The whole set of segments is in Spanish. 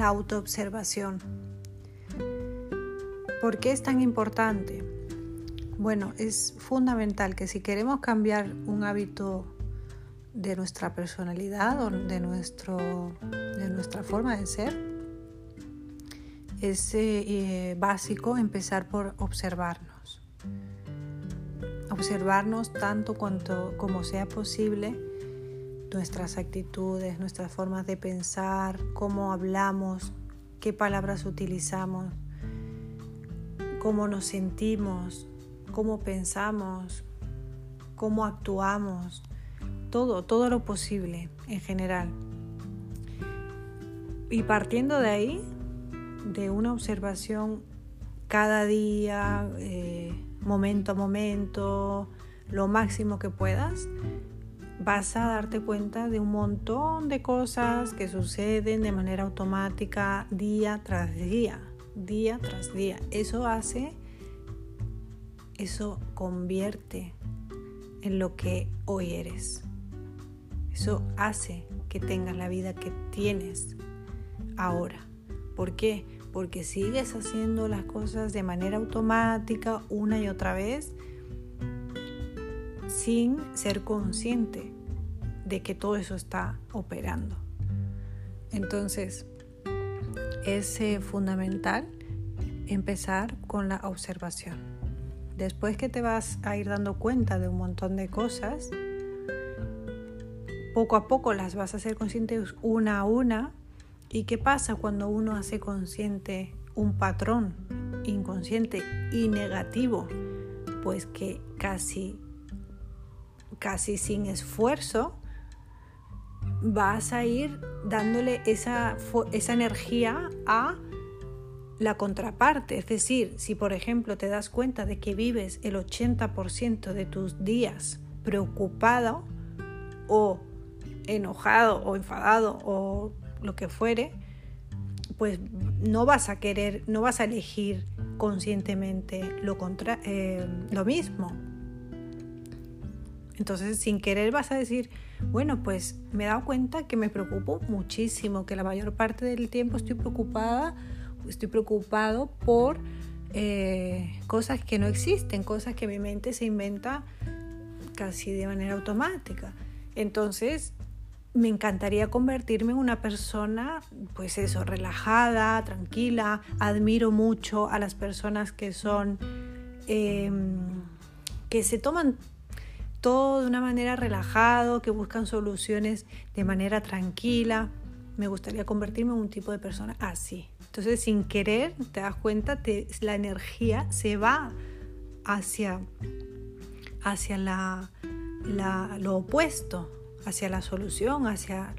la autoobservación. ¿Por qué es tan importante? Bueno, es fundamental que si queremos cambiar un hábito de nuestra personalidad o de, nuestro, de nuestra forma de ser, es eh, básico empezar por observarnos. Observarnos tanto cuanto como sea posible nuestras actitudes, nuestras formas de pensar, cómo hablamos, qué palabras utilizamos, cómo nos sentimos, cómo pensamos, cómo actuamos, todo, todo lo posible en general. Y partiendo de ahí, de una observación cada día, eh, momento a momento, lo máximo que puedas, vas a darte cuenta de un montón de cosas que suceden de manera automática día tras día, día tras día. Eso hace, eso convierte en lo que hoy eres. Eso hace que tengas la vida que tienes ahora. ¿Por qué? Porque sigues haciendo las cosas de manera automática una y otra vez sin ser consciente de que todo eso está operando. Entonces, es eh, fundamental empezar con la observación. Después que te vas a ir dando cuenta de un montón de cosas, poco a poco las vas a hacer conscientes una a una. ¿Y qué pasa cuando uno hace consciente un patrón inconsciente y negativo? Pues que casi casi sin esfuerzo, vas a ir dándole esa, esa energía a la contraparte. Es decir, si por ejemplo te das cuenta de que vives el 80% de tus días preocupado o enojado o enfadado o lo que fuere, pues no vas a querer, no vas a elegir conscientemente lo, contra, eh, lo mismo. Entonces, sin querer vas a decir, bueno, pues me he dado cuenta que me preocupo muchísimo, que la mayor parte del tiempo estoy preocupada, estoy preocupado por eh, cosas que no existen, cosas que mi mente se inventa casi de manera automática. Entonces, me encantaría convertirme en una persona, pues eso, relajada, tranquila. Admiro mucho a las personas que son, em, que se toman todo de una manera relajado, que buscan soluciones de manera tranquila. Me gustaría convertirme en un tipo de persona así. Entonces, sin querer, te das cuenta, te, la energía se va hacia, hacia la, lo opuesto, hacia la solución, hacia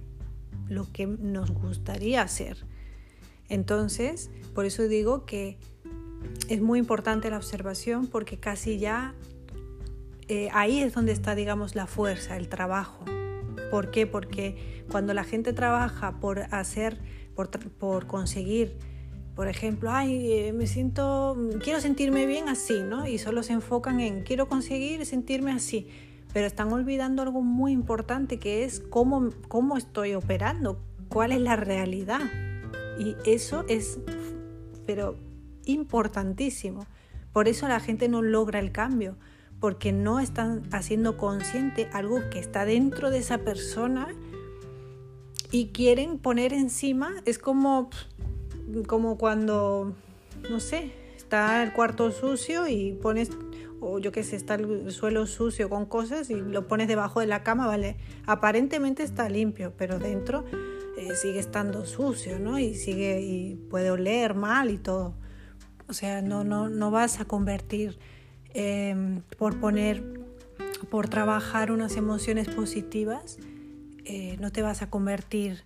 lo que nos gustaría hacer. Entonces, por eso digo que es muy importante la observación porque casi ya eh, ahí es donde está, digamos, la fuerza, el trabajo. ¿Por qué? Porque cuando la gente trabaja por hacer, por, por conseguir, por ejemplo, ay, eh, me siento, quiero sentirme bien así, ¿no? Y solo se enfocan en, quiero conseguir sentirme así, pero están olvidando algo muy importante que es cómo, cómo estoy operando, cuál es la realidad. Y eso es, pero importantísimo. Por eso la gente no logra el cambio, porque no están haciendo consciente algo que está dentro de esa persona y quieren poner encima, es como, como cuando, no sé, está el cuarto sucio y pones, o yo qué sé, está el suelo sucio con cosas y lo pones debajo de la cama, ¿vale? Aparentemente está limpio, pero dentro eh, sigue estando sucio, ¿no? Y sigue, y puede oler mal y todo. O sea, no, no, no vas a convertir Em, por poner, por trabajar unas emociones positivas, eh, no te vas a convertir,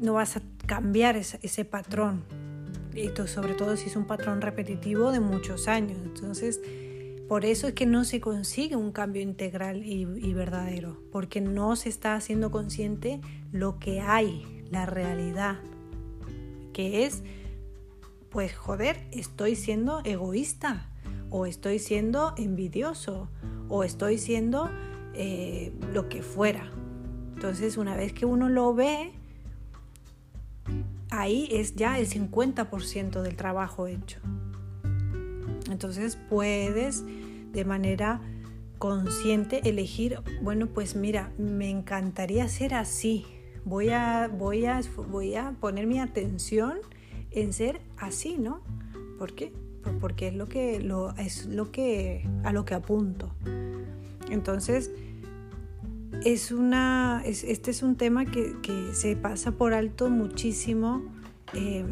no vas a cambiar ese, patrón. Y sobre todo si es un patrón repetitivo de muchos años. Entonces, por eso es que no se consigue un cambio integral y, y, verdadero, porque no se está haciendo consciente lo que hay, la realidad, que es, pues joder, estoy siendo egoísta, o estoy siendo envidioso o estoy siendo eh, lo que fuera. Entonces una vez que uno lo ve, ahí es ya el 50% del trabajo hecho. Entonces puedes de manera consciente elegir, bueno, pues mira, me encantaría ser así. Voy a, voy a, voy a poner mi atención en ser así, ¿no? ¿Por qué? Porque es lo que, lo, es lo que a lo que apunto. Entonces, es una, este es un tema que, se pasa por alto muchísimo em,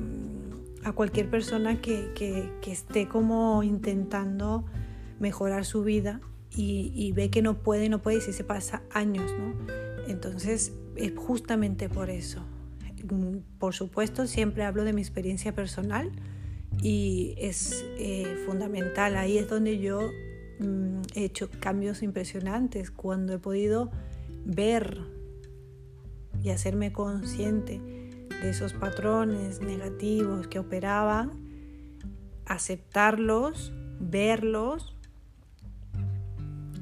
a cualquier persona que, esté como intentando mejorar su vida y, ve que no puede, no puede y si se pasa años, ¿no? Entonces, es justamente por eso. Por supuesto, siempre hablo de mi experiencia personal y es eh, fundamental. Ahí es donde yo mm, he hecho cambios impresionantes, cuando he podido ver y hacerme consciente de esos patrones negativos que operaban, aceptarlos, verlos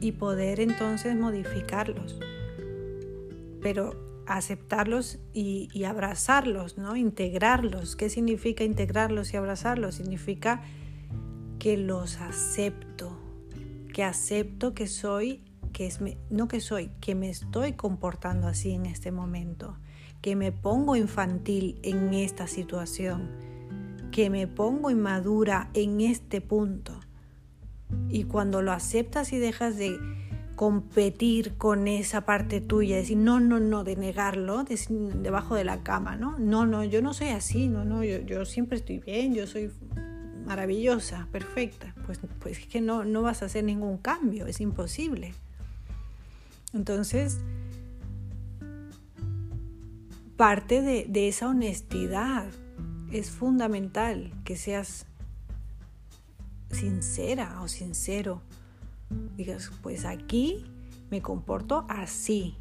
y poder entonces modificarlos. Pero aceptarlos y, abrazarlos, ¿no? Integrarlos. ¿Qué significa integrarlos y abrazarlos? Significa que los acepto, que acepto que soy que es, no que soy, que me estoy comportando así en este momento, que me pongo infantil en esta situación, que me pongo inmadura en este punto. Y cuando lo aceptas y dejas de competir con esa parte tuya, decir, no, no, no, de negarlo debajo de la cama, ¿no? No, no, yo no soy así, no, no, yo, siempre estoy bien, yo soy maravillosa, perfecta. Pues, pues es que no, no vas a hacer ningún cambio, es imposible. Entonces, parte de, esa honestidad es fundamental que seas sincera o sincero. Digas, pues aquí me comporto así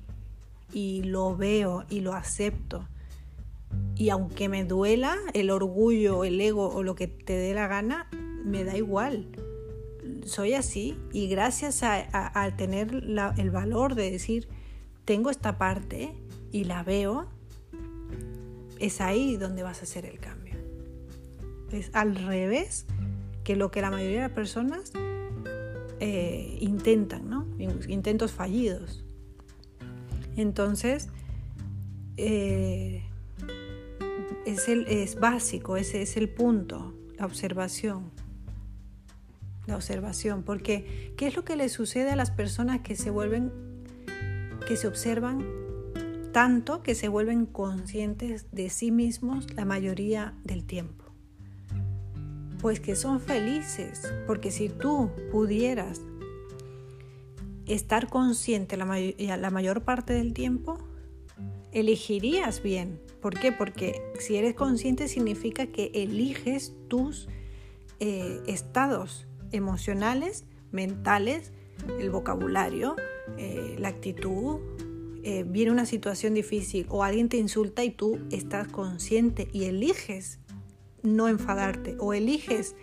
y lo veo y lo acepto. Y aunque me duela el orgullo, el ego o lo que te dé la gana, me da igual soy así y gracias a, tener el valor de decir, tengo esta parte y la veo, es ahí donde vas a hacer el cambio. Es al revés que lo que la mayoría de las personas eh, intentan, ¿no? Intentos fallidos. Entonces, eh, es, el, es básico, ese es el punto, la observación la observación, porque ¿qué es lo que le sucede a las personas que se vuelven, que se observan tanto que se vuelven conscientes de sí mismos la mayoría del tiempo? Pues que son felices, porque si tú pudieras estar consciente la, mayor parte del tiempo, elegirías bien. ¿Por qué? Porque si eres consciente significa que eliges tus eh, estados emocionales, mentales, el vocabulario, eh, la actitud. Eh, viene una situación difícil o alguien te insulta y tú estás consciente y eliges no enfadarte o eliges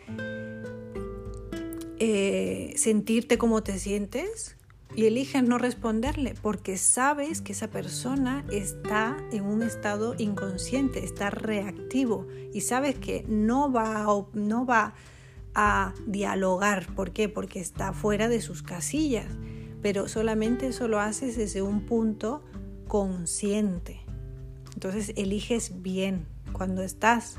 eh, sentirte como te sientes y eliges no responderle porque sabes que esa persona está en un estado inconsciente, está reactivo y sabes que no va, no va a dialogar. ¿Por qué? Porque está fuera de sus casillas. Pero solamente eso lo haces desde un punto consciente. Entonces eliges bien cuando estás,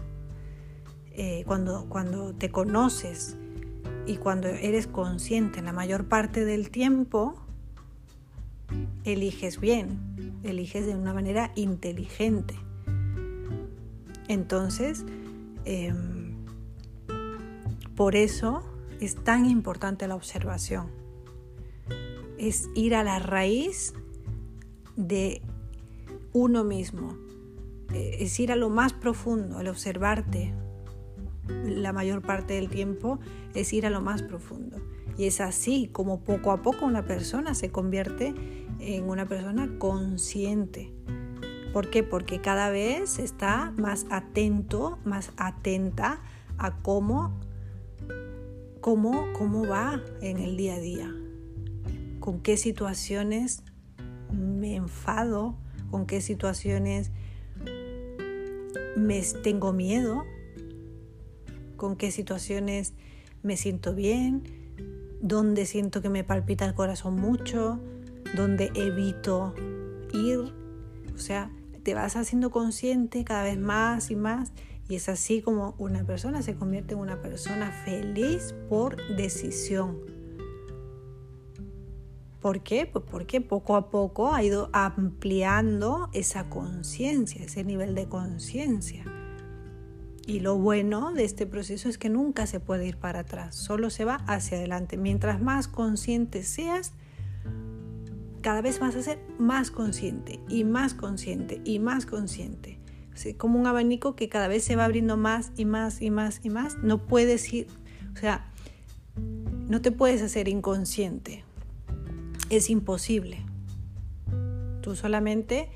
eh, cuando, cuando te conoces y cuando eres consciente la mayor parte del tiempo, eliges bien, eliges de una manera inteligente. Entonces, em, por eso es tan importante la observación. Es ir a la raíz de uno mismo. Eh, es ir a lo más profundo, el observarte. La mayor parte del tiempo es ir a lo más profundo. Y es así como poco a poco una persona se convierte en una persona consciente. ¿Por qué? Porque cada vez está más atento, más atenta a cómo cómo, va en el día a día, con qué situaciones me enfado, con qué situaciones me tengo miedo, con qué situaciones me siento bien, dónde siento que me palpita el corazón mucho, dónde evito ir. O sea, te vas haciendo consciente cada vez más y más y es así como una persona se convierte en una persona feliz por decisión. ¿Por qué? Pues porque poco a poco ha ido ampliando esa conciencia, ese nivel de conciencia. Y lo bueno de este proceso es que nunca se puede ir para atrás, solo se va hacia adelante. Mientras más consciente seas, cada vez vas a ser más consciente y más consciente y más consciente. como un abanico que cada vez se va abriendo más y más y más y más. No puedes ir, o sea, no te puedes hacer inconsciente. Es imposible. Tú solamente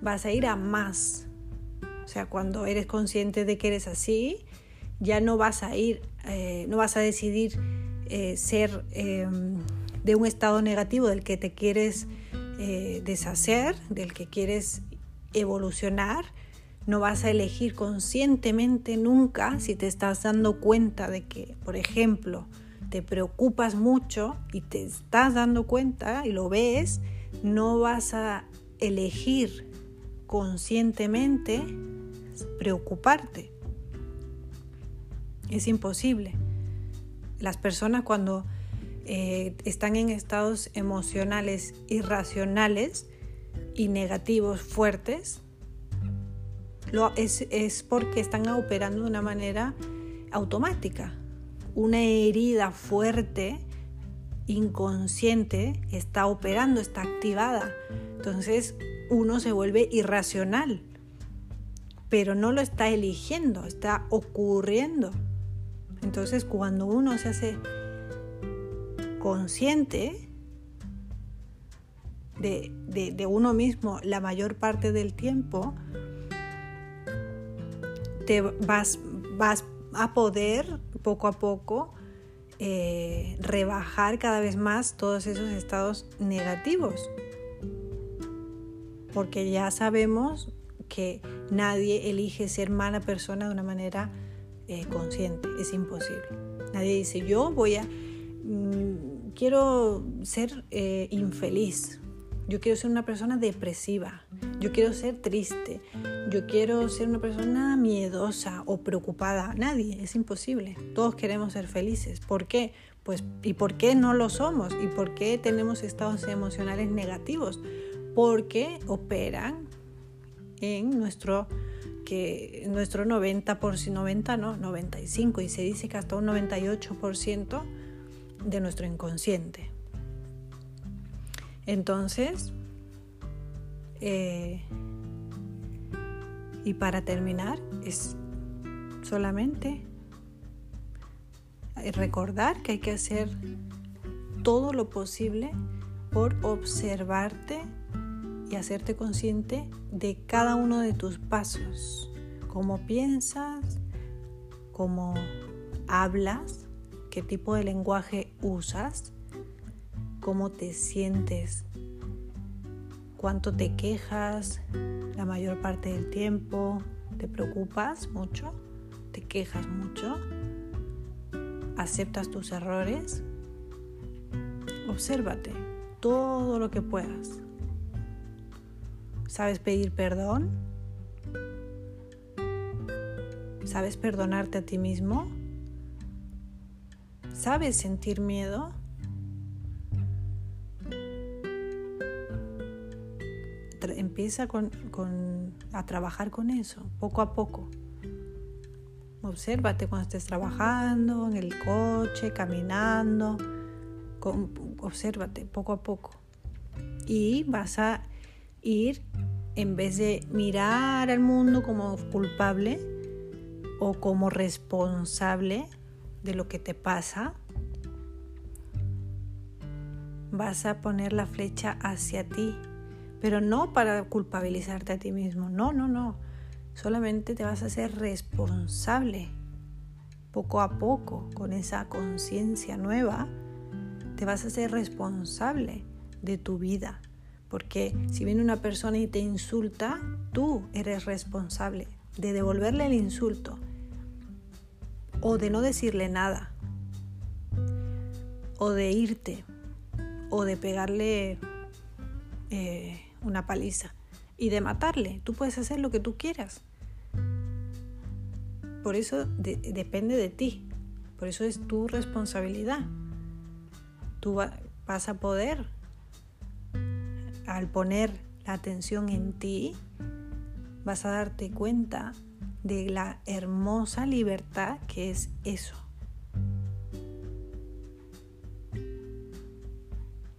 vas a ir a más o sea, cuando eres consciente de que eres así, ya no vas a ir, eh, no vas a decidir eh, ser em, de un estado negativo del que te quieres eh, deshacer, del que quieres evolucionar. No vas a elegir conscientemente nunca si te estás dando cuenta de que, por ejemplo, te preocupas mucho y te estás dando cuenta y lo ves, no vas a elegir conscientemente preocuparte. Es imposible. Las personas cuando eh, están en estados emocionales irracionales y negativos fuertes, lo, es, es porque están operando de una manera automática. Una herida fuerte, inconsciente, está operando, está activada. Entonces uno se vuelve irracional, pero no lo está eligiendo, está ocurriendo. Entonces cuando uno se hace consciente de, uno mismo la mayor parte del tiempo, te vas, a poder poco a poco eh, rebajar cada vez más todos esos estados negativos porque ya sabemos que nadie elige ser mala persona de una manera eh, consciente, es imposible. Nadie dice, yo voy a, mm, quiero ser eh, infeliz, yo quiero ser una persona depresiva, yo quiero ser triste, yo quiero ser una persona miedosa o preocupada. Nadie, es imposible. Todos queremos ser felices. ¿Por qué? Pues, ¿y por qué no lo somos? ¿Y por qué tenemos estados emocionales negativos? Porque operan en nuestro que nuestro 90 por 90 no 95 y se dice que hasta un 98% de nuestro inconsciente. Entonces eh, y para terminar es solamente recordar que hay que hacer todo lo posible por observarte y hacerte consciente de cada uno de tus pasos, cómo piensas, cómo hablas, qué tipo de lenguaje usas, cómo te sientes, cuánto te quejas la mayor parte del tiempo, te preocupas mucho, te quejas mucho, aceptas tus errores, obsérvate todo lo que puedas. ¿Sabes pedir perdón? ¿Sabes perdonarte a ti mismo? ¿Sabes sentir miedo? Empieza a trabajar con eso, poco a poco. Obsérvate cuando estés trabajando, en el coche, caminando. obsérvate poco a poco. Y vas a ir en vez de mirar al mundo como culpable o como responsable de lo que te pasa, vas a poner la flecha hacia ti, pero no para culpabilizarte a ti mismo, no, no, no, solamente te vas a hacer responsable poco a poco con esa conciencia nueva, te vas a ser responsable de tu vida porque si viene una persona y te insulta, tú eres responsable. de devolverle el insulto o de no decirle nada o de irte o de pegarle eh, una paliza y de matarle. Tú puedes hacer lo que tú quieras. Por eso depende de ti. Por eso es tu responsabilidad. Tú vas a poder, al poner la atención en ti, vas a darte cuenta de la hermosa libertad que es eso.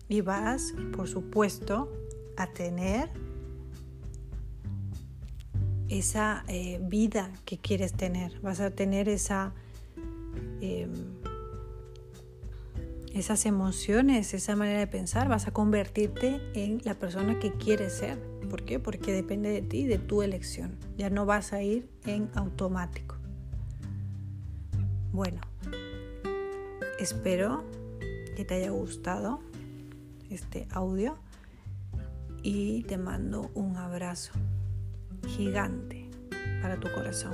Y vas, por supuesto, a tener esa eh, vida que quieres tener. Vas a tener esa, em, esas emociones, esa manera de pensar. Vas a convertirte en la persona que quieres ser. ¿Por qué? Porque depende de ti, de tu elección. Ya no vas a ir en automático. Bueno, espero que te haya gustado este audio y te mando un abrazo gigante para tu corazón.